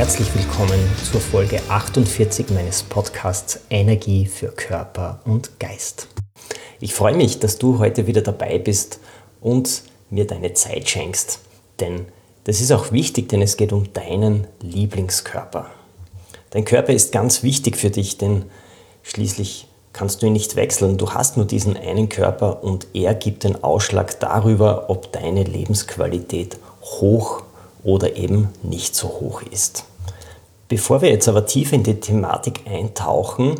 Herzlich willkommen zur Folge 48 meines Podcasts Energie für Körper und Geist. Ich freue mich, dass du heute wieder dabei bist und mir deine Zeit schenkst, denn das ist auch wichtig, denn es geht um deinen Lieblingskörper. Dein Körper ist ganz wichtig für dich, denn schließlich kannst du ihn nicht wechseln. Du hast nur diesen einen Körper und er gibt den Ausschlag darüber, ob deine Lebensqualität hoch oder eben nicht so hoch ist. Bevor wir jetzt aber tiefer in die Thematik eintauchen,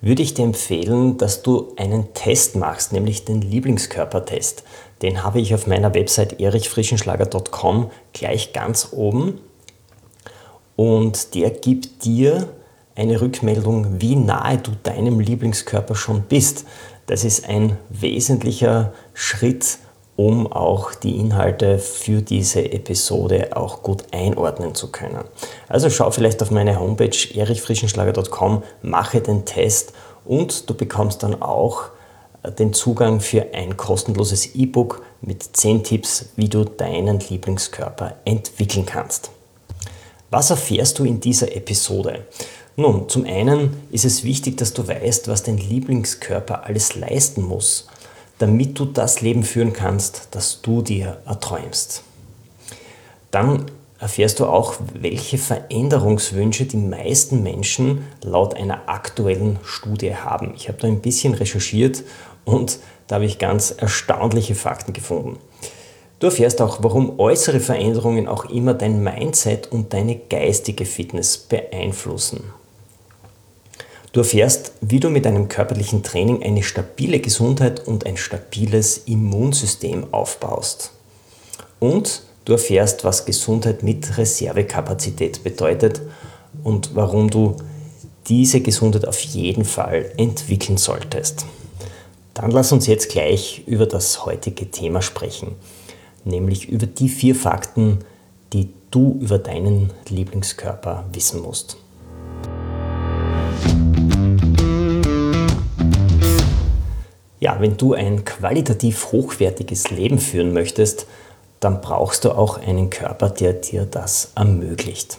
würde ich dir empfehlen, dass du einen Test machst, nämlich den Lieblingskörpertest. Den habe ich auf meiner Website erichfrischenschlager.com gleich ganz oben. Und der gibt dir eine Rückmeldung, wie nahe du deinem Lieblingskörper schon bist. Das ist ein wesentlicher Schritt, um auch die Inhalte für diese Episode auch gut einordnen zu können. Also schau vielleicht auf meine Homepage erichfrischenschlager.com, mache den Test und du bekommst dann auch den Zugang für ein kostenloses E-Book mit 10 Tipps, wie du deinen Lieblingskörper entwickeln kannst. Was erfährst du in dieser Episode? Nun, zum einen ist es wichtig, dass du weißt, was dein Lieblingskörper alles leisten muss damit du das Leben führen kannst, das du dir erträumst. Dann erfährst du auch, welche Veränderungswünsche die meisten Menschen laut einer aktuellen Studie haben. Ich habe da ein bisschen recherchiert und da habe ich ganz erstaunliche Fakten gefunden. Du erfährst auch, warum äußere Veränderungen auch immer dein Mindset und deine geistige Fitness beeinflussen. Du erfährst, wie du mit einem körperlichen Training eine stabile Gesundheit und ein stabiles Immunsystem aufbaust. Und du erfährst, was Gesundheit mit Reservekapazität bedeutet und warum du diese Gesundheit auf jeden Fall entwickeln solltest. Dann lass uns jetzt gleich über das heutige Thema sprechen, nämlich über die vier Fakten, die du über deinen Lieblingskörper wissen musst. Ja, wenn du ein qualitativ hochwertiges Leben führen möchtest, dann brauchst du auch einen Körper, der dir das ermöglicht.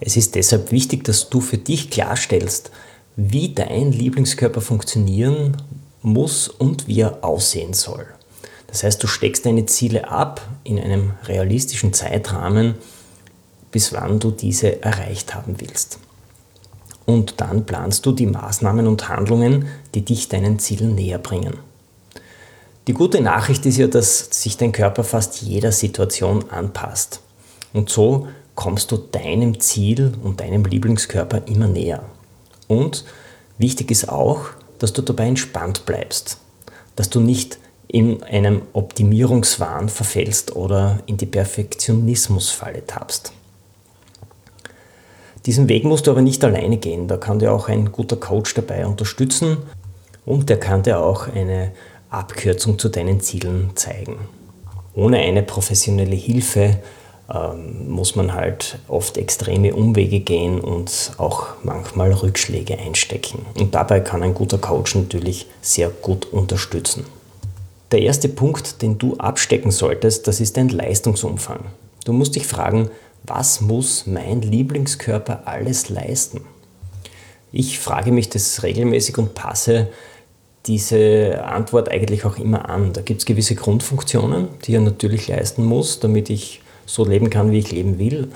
Es ist deshalb wichtig, dass du für dich klarstellst, wie dein Lieblingskörper funktionieren muss und wie er aussehen soll. Das heißt, du steckst deine Ziele ab in einem realistischen Zeitrahmen, bis wann du diese erreicht haben willst und dann planst du die Maßnahmen und Handlungen, die dich deinen Zielen näher bringen. Die gute Nachricht ist ja, dass sich dein Körper fast jeder Situation anpasst. Und so kommst du deinem Ziel und deinem Lieblingskörper immer näher. Und wichtig ist auch, dass du dabei entspannt bleibst, dass du nicht in einem Optimierungswahn verfällst oder in die Perfektionismusfalle tappst. Diesen Weg musst du aber nicht alleine gehen. Da kann dir auch ein guter Coach dabei unterstützen und der kann dir auch eine Abkürzung zu deinen Zielen zeigen. Ohne eine professionelle Hilfe ähm, muss man halt oft extreme Umwege gehen und auch manchmal Rückschläge einstecken. Und dabei kann ein guter Coach natürlich sehr gut unterstützen. Der erste Punkt, den du abstecken solltest, das ist dein Leistungsumfang. Du musst dich fragen, was muss mein Lieblingskörper alles leisten? Ich frage mich das regelmäßig und passe diese Antwort eigentlich auch immer an. Da gibt es gewisse Grundfunktionen, die er natürlich leisten muss, damit ich so leben kann, wie ich leben will.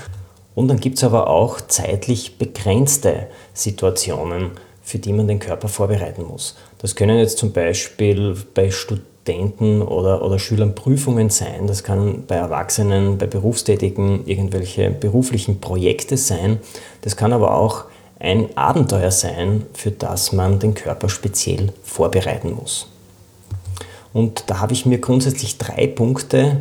Und dann gibt es aber auch zeitlich begrenzte Situationen, für die man den Körper vorbereiten muss. Das können jetzt zum Beispiel bei Studenten Studenten oder, oder Schülern Prüfungen sein. Das kann bei Erwachsenen, bei Berufstätigen irgendwelche beruflichen Projekte sein. Das kann aber auch ein Abenteuer sein, für das man den Körper speziell vorbereiten muss. Und da habe ich mir grundsätzlich drei Punkte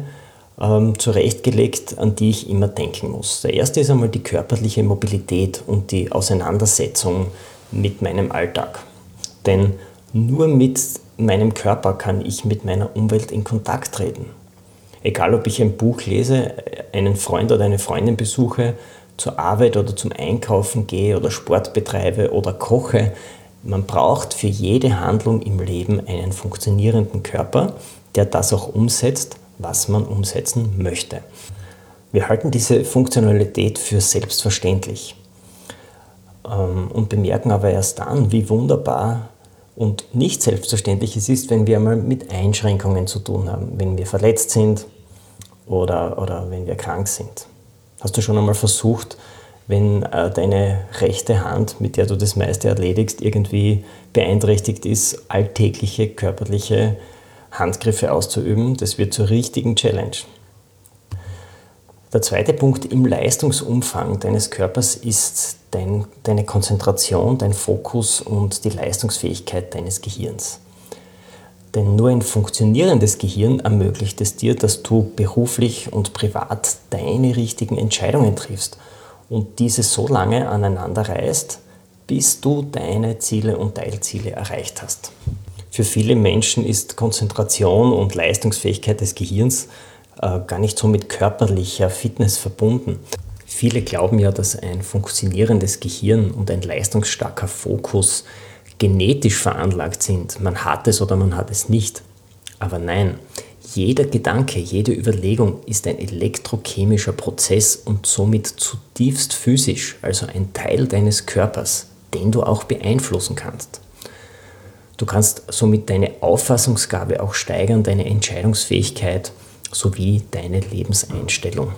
ähm, zurechtgelegt, an die ich immer denken muss. Der erste ist einmal die körperliche Mobilität und die Auseinandersetzung mit meinem Alltag. Denn nur mit meinem Körper kann ich mit meiner Umwelt in Kontakt treten. Egal, ob ich ein Buch lese, einen Freund oder eine Freundin besuche, zur Arbeit oder zum Einkaufen gehe oder Sport betreibe oder koche, man braucht für jede Handlung im Leben einen funktionierenden Körper, der das auch umsetzt, was man umsetzen möchte. Wir halten diese Funktionalität für selbstverständlich ähm, und bemerken aber erst dann, wie wunderbar und nicht selbstverständlich es ist, wenn wir einmal mit Einschränkungen zu tun haben, wenn wir verletzt sind oder, oder wenn wir krank sind. Hast du schon einmal versucht, wenn äh, deine rechte Hand, mit der du das meiste erledigst, irgendwie beeinträchtigt ist, alltägliche körperliche Handgriffe auszuüben? Das wird zur richtigen Challenge. Der zweite Punkt im Leistungsumfang deines Körpers ist dein, deine Konzentration, dein Fokus und die Leistungsfähigkeit deines Gehirns. Denn nur ein funktionierendes Gehirn ermöglicht es dir, dass du beruflich und privat deine richtigen Entscheidungen triffst und diese so lange aneinander reißt, bis du deine Ziele und Teilziele erreicht hast. Für viele Menschen ist Konzentration und Leistungsfähigkeit des Gehirns äh, gar nicht so mit körperlicher Fitness verbunden. Viele glauben ja, dass ein funktionierendes Gehirn und ein leistungsstarker Fokus genetisch veranlagt sind. Man hat es oder man hat es nicht. Aber nein, jeder Gedanke, jede Überlegung ist ein elektrochemischer Prozess und somit zutiefst physisch, also ein Teil deines Körpers, den du auch beeinflussen kannst. Du kannst somit deine Auffassungsgabe auch steigern, deine Entscheidungsfähigkeit sowie deine Lebenseinstellung.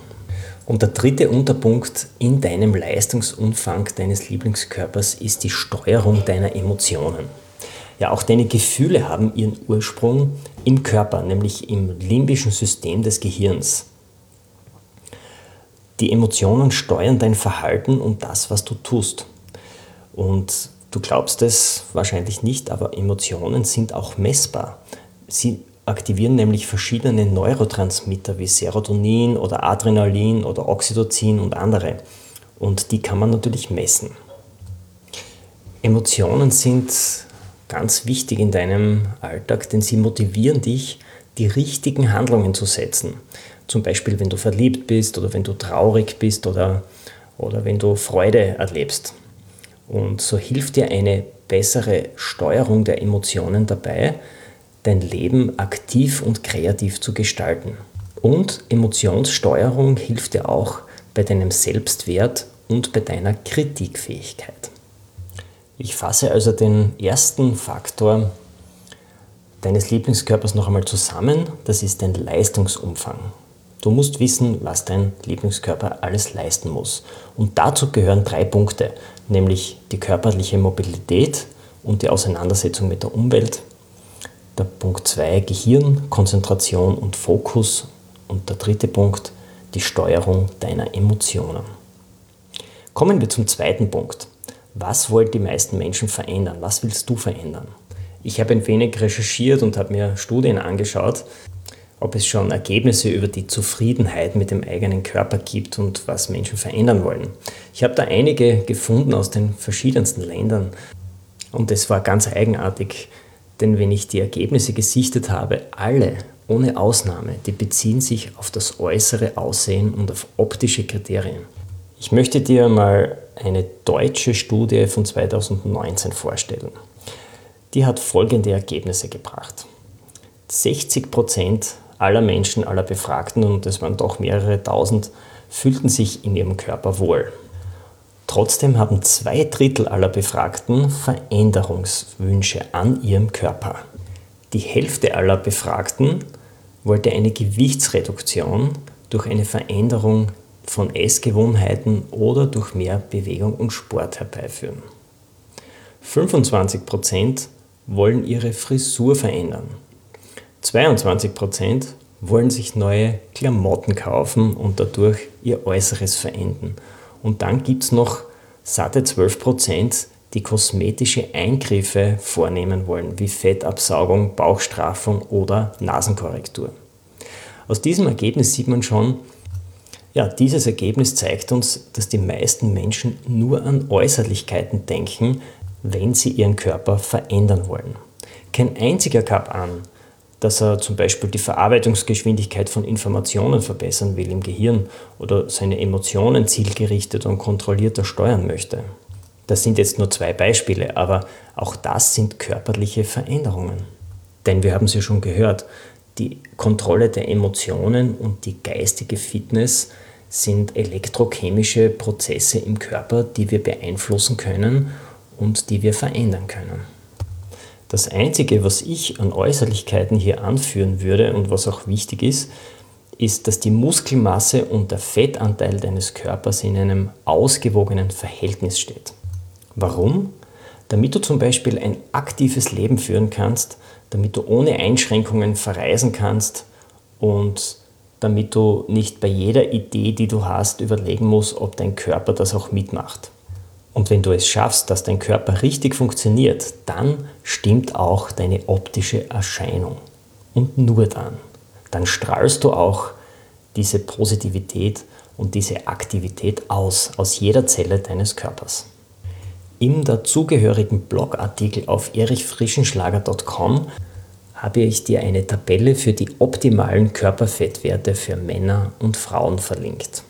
Und der dritte Unterpunkt in deinem Leistungsumfang deines Lieblingskörpers ist die Steuerung deiner Emotionen. Ja, auch deine Gefühle haben ihren Ursprung im Körper, nämlich im limbischen System des Gehirns. Die Emotionen steuern dein Verhalten und das, was du tust. Und du glaubst es wahrscheinlich nicht, aber Emotionen sind auch messbar. Sie aktivieren nämlich verschiedene Neurotransmitter wie Serotonin oder Adrenalin oder Oxytocin und andere. Und die kann man natürlich messen. Emotionen sind ganz wichtig in deinem Alltag, denn sie motivieren dich, die richtigen Handlungen zu setzen. Zum Beispiel, wenn du verliebt bist oder wenn du traurig bist oder, oder wenn du Freude erlebst. Und so hilft dir eine bessere Steuerung der Emotionen dabei, dein Leben aktiv und kreativ zu gestalten. Und Emotionssteuerung hilft dir auch bei deinem Selbstwert und bei deiner Kritikfähigkeit. Ich fasse also den ersten Faktor deines Lieblingskörpers noch einmal zusammen. Das ist dein Leistungsumfang. Du musst wissen, was dein Lieblingskörper alles leisten muss. Und dazu gehören drei Punkte, nämlich die körperliche Mobilität und die Auseinandersetzung mit der Umwelt. Der Punkt 2 Gehirn, Konzentration und Fokus. Und der dritte Punkt die Steuerung deiner Emotionen. Kommen wir zum zweiten Punkt. Was wollen die meisten Menschen verändern? Was willst du verändern? Ich habe ein wenig recherchiert und habe mir Studien angeschaut, ob es schon Ergebnisse über die Zufriedenheit mit dem eigenen Körper gibt und was Menschen verändern wollen. Ich habe da einige gefunden aus den verschiedensten Ländern und es war ganz eigenartig, denn wenn ich die Ergebnisse gesichtet habe, alle ohne Ausnahme, die beziehen sich auf das äußere Aussehen und auf optische Kriterien. Ich möchte dir mal eine deutsche Studie von 2019 vorstellen. Die hat folgende Ergebnisse gebracht. 60 Prozent aller Menschen, aller Befragten, und es waren doch mehrere tausend, fühlten sich in ihrem Körper wohl. Trotzdem haben zwei Drittel aller Befragten Veränderungswünsche an ihrem Körper. Die Hälfte aller Befragten wollte eine Gewichtsreduktion durch eine Veränderung von Essgewohnheiten oder durch mehr Bewegung und Sport herbeiführen. 25% wollen ihre Frisur verändern. 22% wollen sich neue Klamotten kaufen und dadurch ihr Äußeres verändern. Und dann gibt es noch satte 12%, die kosmetische Eingriffe vornehmen wollen, wie Fettabsaugung, Bauchstraffung oder Nasenkorrektur. Aus diesem Ergebnis sieht man schon, ja, dieses Ergebnis zeigt uns, dass die meisten Menschen nur an Äußerlichkeiten denken, wenn sie ihren Körper verändern wollen. Kein einziger gab an, dass er zum Beispiel die Verarbeitungsgeschwindigkeit von Informationen verbessern will im Gehirn oder seine Emotionen zielgerichtet und kontrollierter steuern möchte. Das sind jetzt nur zwei Beispiele, aber auch das sind körperliche Veränderungen. Denn wir haben ja schon gehört, die Kontrolle der Emotionen und die geistige Fitness sind elektrochemische Prozesse im Körper, die wir beeinflussen können und die wir verändern können. Das Einzige, was ich an Äußerlichkeiten hier anführen würde und was auch wichtig ist, ist, dass die Muskelmasse und der Fettanteil deines Körpers in einem ausgewogenen Verhältnis steht. Warum? Damit du zum Beispiel ein aktives Leben führen kannst, damit du ohne Einschränkungen verreisen kannst und damit du nicht bei jeder Idee, die du hast, überlegen musst, ob dein Körper das auch mitmacht. Und wenn du es schaffst, dass dein Körper richtig funktioniert, dann stimmt auch deine optische Erscheinung. Und nur dann. Dann strahlst du auch diese Positivität und diese Aktivität aus, aus jeder Zelle deines Körpers. Im dazugehörigen Blogartikel auf erichfrischenschlager.com habe ich dir eine Tabelle für die optimalen Körperfettwerte für Männer und Frauen verlinkt.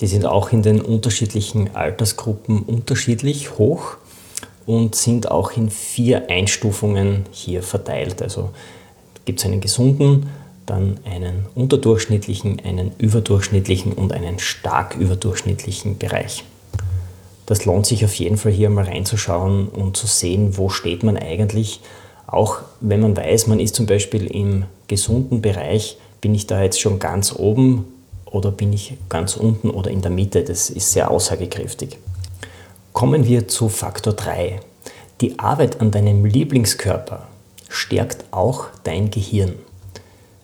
Die sind auch in den unterschiedlichen Altersgruppen unterschiedlich hoch und sind auch in vier Einstufungen hier verteilt. Also gibt es einen gesunden, dann einen unterdurchschnittlichen, einen überdurchschnittlichen und einen stark überdurchschnittlichen Bereich. Das lohnt sich auf jeden Fall hier mal reinzuschauen und zu sehen, wo steht man eigentlich. Auch wenn man weiß, man ist zum Beispiel im gesunden Bereich, bin ich da jetzt schon ganz oben oder bin ich ganz unten oder in der Mitte? Das ist sehr aussagekräftig. Kommen wir zu Faktor 3. Die Arbeit an deinem Lieblingskörper stärkt auch dein Gehirn.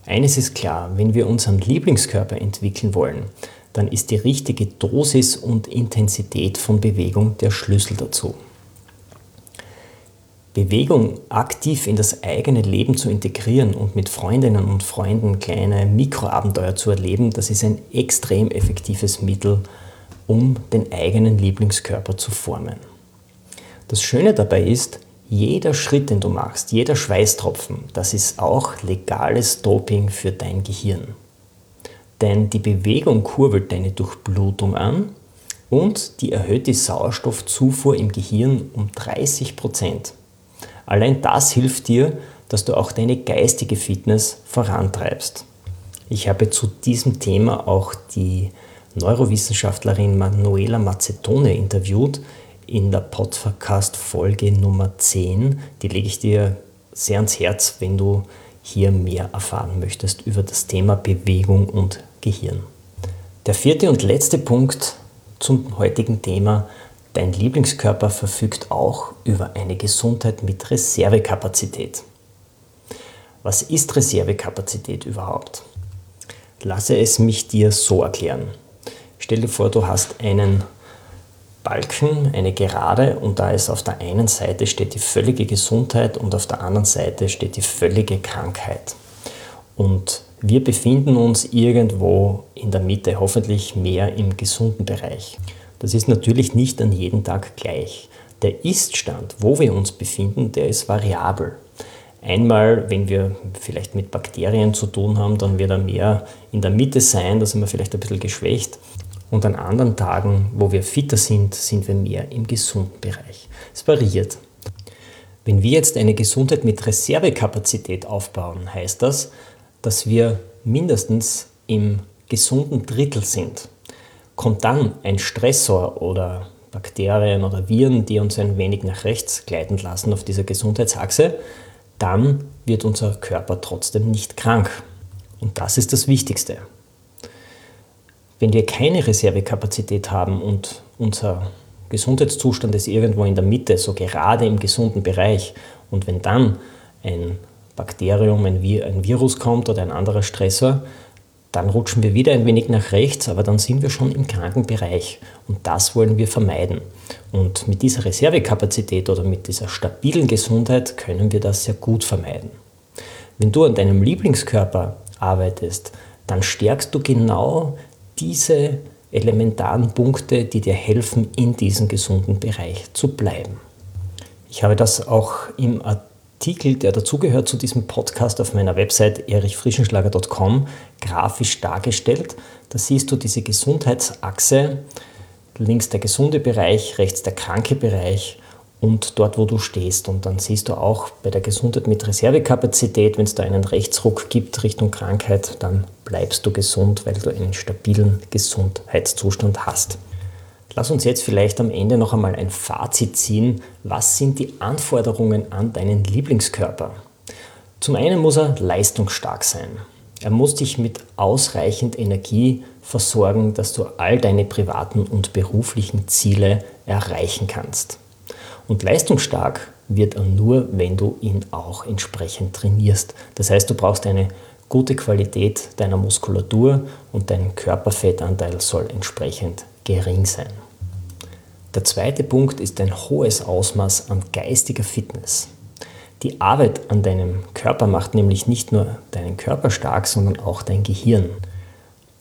Eines ist klar, wenn wir unseren Lieblingskörper entwickeln wollen, dann ist die richtige Dosis und Intensität von Bewegung der Schlüssel dazu. Bewegung aktiv in das eigene Leben zu integrieren und mit Freundinnen und Freunden kleine Mikroabenteuer zu erleben, das ist ein extrem effektives Mittel, um den eigenen Lieblingskörper zu formen. Das Schöne dabei ist, jeder Schritt, den du machst, jeder Schweißtropfen, das ist auch legales Doping für dein Gehirn. Denn die Bewegung kurbelt deine Durchblutung an und die erhöht die Sauerstoffzufuhr im Gehirn um 30 Prozent. Allein das hilft dir, dass du auch deine geistige Fitness vorantreibst. Ich habe zu diesem Thema auch die Neurowissenschaftlerin Manuela Macedone interviewt in der Podcast-Folge Nummer 10. Die lege ich dir sehr ans Herz, wenn du hier mehr erfahren möchtest über das Thema Bewegung und Gehirn. Der vierte und letzte Punkt zum heutigen Thema Dein Lieblingskörper verfügt auch über eine Gesundheit mit Reservekapazität. Was ist Reservekapazität überhaupt? Lasse es mich dir so erklären. Stell dir vor, du hast einen Balken, eine Gerade und da ist auf der einen Seite steht die völlige Gesundheit und auf der anderen Seite steht die völlige Krankheit. Und wir befinden uns irgendwo in der Mitte, hoffentlich mehr im gesunden Bereich. Das ist natürlich nicht an jedem Tag gleich. Der Iststand, wo wir uns befinden, der ist variabel. Einmal, wenn wir vielleicht mit Bakterien zu tun haben, dann wird er mehr in der Mitte sein, da sind wir vielleicht ein bisschen geschwächt. Und an anderen Tagen, wo wir fitter sind, sind wir mehr im gesunden Bereich. Es variiert. Wenn wir jetzt eine Gesundheit mit Reservekapazität aufbauen, heißt das, dass wir mindestens im gesunden Drittel sind. Kommt dann ein Stressor oder Bakterien oder Viren, die uns ein wenig nach rechts gleiten lassen auf dieser Gesundheitsachse, dann wird unser Körper trotzdem nicht krank. Und das ist das Wichtigste. Wenn wir keine Reservekapazität haben und unser Gesundheitszustand ist irgendwo in der Mitte, so gerade im gesunden Bereich, und wenn dann ein Bakterium, ein, Virus kommt oder ein anderer Stressor, dann rutschen wir wieder ein wenig nach rechts, aber dann sind wir schon im kranken Bereich. Und das wollen wir vermeiden. Und mit dieser Reservekapazität oder mit dieser stabilen Gesundheit können wir das sehr gut vermeiden. Wenn du an deinem Lieblingskörper arbeitest, dann stärkst du genau diese elementaren Punkte, die dir helfen, in diesem gesunden Bereich zu bleiben. Ich habe das auch im Artikel, der dazugehört zu diesem Podcast auf meiner Website erichfrischenschlager.com, grafisch dargestellt. Da siehst du diese Gesundheitsachse, links der gesunde Bereich, rechts der kranke Bereich und dort, wo du stehst. Und dann siehst du auch bei der Gesundheit mit Reservekapazität, wenn es da einen Rechtsruck gibt Richtung Krankheit, dann bleibst du gesund, weil du einen stabilen Gesundheitszustand hast. Lass uns jetzt vielleicht am Ende noch einmal ein Fazit ziehen. Was sind die Anforderungen an deinen Lieblingskörper? Zum einen muss er leistungsstark sein. Er muss dich mit ausreichend Energie versorgen, dass du all deine privaten und beruflichen Ziele erreichen kannst. Und leistungsstark wird er nur, wenn du ihn auch entsprechend trainierst. Das heißt, du brauchst eine gute Qualität deiner Muskulatur und dein Körperfettanteil soll entsprechend gering sein. Der zweite Punkt ist ein hohes Ausmaß an geistiger Fitness. Die Arbeit an deinem Körper macht nämlich nicht nur deinen Körper stark, sondern auch dein Gehirn.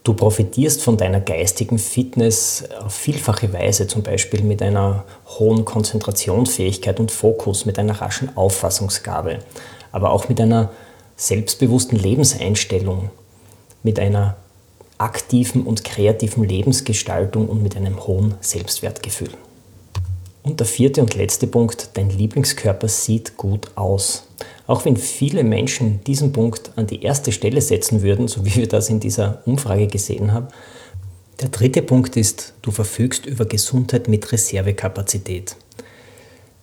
Du profitierst von deiner geistigen Fitness auf vielfache Weise, zum Beispiel mit einer hohen Konzentrationsfähigkeit und Fokus, mit einer raschen Auffassungsgabe, aber auch mit einer selbstbewussten Lebenseinstellung, mit einer aktiven und kreativen Lebensgestaltung und mit einem hohen Selbstwertgefühl. Und der vierte und letzte Punkt, dein Lieblingskörper sieht gut aus. Auch wenn viele Menschen diesen Punkt an die erste Stelle setzen würden, so wie wir das in dieser Umfrage gesehen haben, der dritte Punkt ist, du verfügst über Gesundheit mit Reservekapazität.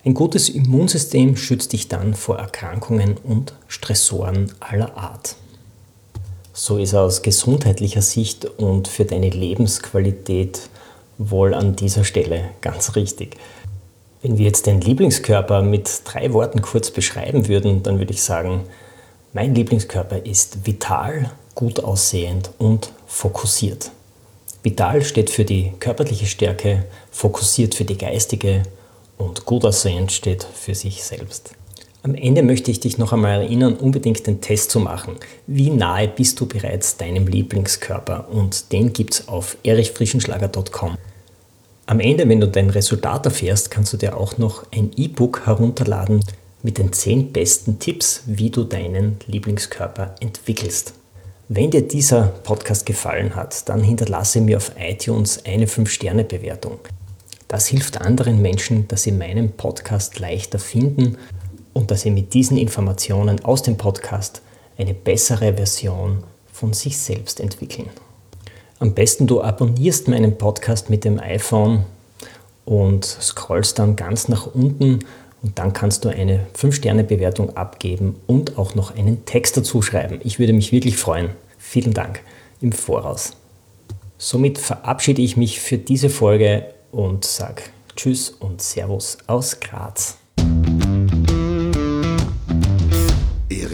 Ein gutes Immunsystem schützt dich dann vor Erkrankungen und Stressoren aller Art. So ist aus gesundheitlicher Sicht und für deine Lebensqualität wohl an dieser Stelle ganz richtig. Wenn wir jetzt den Lieblingskörper mit drei Worten kurz beschreiben würden, dann würde ich sagen, mein Lieblingskörper ist vital, gut aussehend und fokussiert. Vital steht für die körperliche Stärke, fokussiert für die geistige und gut aussehend steht für sich selbst. Am Ende möchte ich dich noch einmal erinnern, unbedingt den Test zu machen. Wie nahe bist du bereits deinem Lieblingskörper? Und den gibt es auf erichfrischenschlager.com. Am Ende, wenn du dein Resultat erfährst, kannst du dir auch noch ein E-Book herunterladen mit den 10 besten Tipps, wie du deinen Lieblingskörper entwickelst. Wenn dir dieser Podcast gefallen hat, dann hinterlasse mir auf iTunes eine 5-Sterne-Bewertung. Das hilft anderen Menschen, dass sie meinen Podcast leichter finden und dass sie mit diesen Informationen aus dem Podcast eine bessere Version von sich selbst entwickeln. Am besten du abonnierst meinen Podcast mit dem iPhone und scrollst dann ganz nach unten und dann kannst du eine 5-Sterne-Bewertung abgeben und auch noch einen Text dazu schreiben. Ich würde mich wirklich freuen. Vielen Dank im Voraus. Somit verabschiede ich mich für diese Folge und sage Tschüss und Servus aus Graz.